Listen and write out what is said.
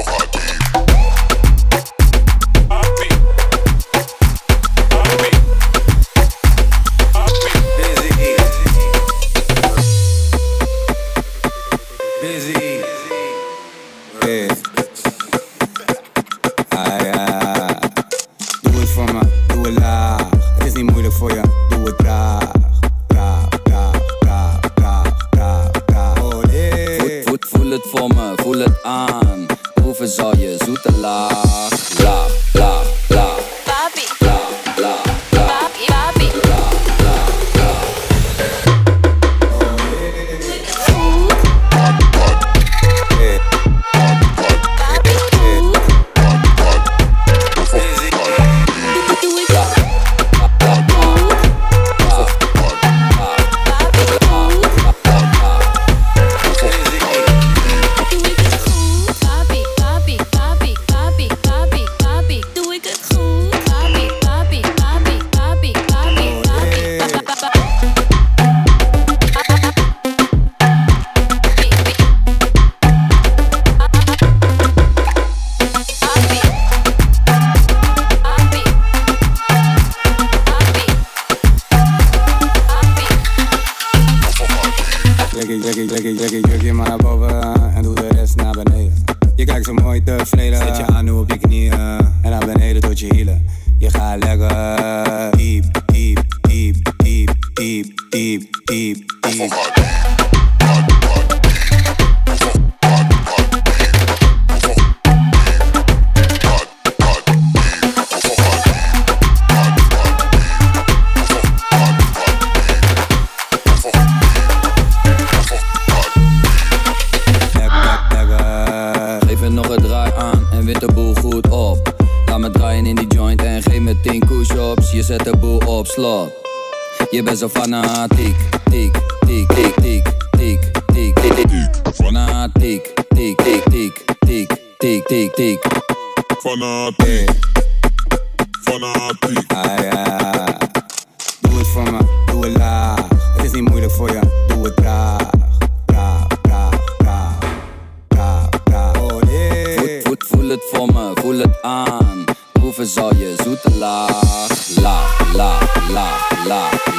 Oh, her. Jezu talach, lach, lach Jackie, Jackie, Jackie, Jackie, druk je maar naar boven en doe de rest naar beneden. Je kijkt zo mooi tevreden, zet je aan nu op je knieën en naar beneden tot je hielen. Je gaat lekker joint en geef me 10 push-ups. Je zet de boel op slot. Je bent zo fanatiek, tiek, tiek, tiek, tiek, tiek, tiek, tiek, tiek. Fanatiek, tiek, tiek, tiek, tiek, tiek, tiek, tiek. Fanatiek, fanatiek. Ah ja, doe het voor me, doe het laag. Het is niet moeilijk voor je, doe het traag. Oh voel het voor me, voel het aan. zoje zoete lach, lach, lach, lach, lach.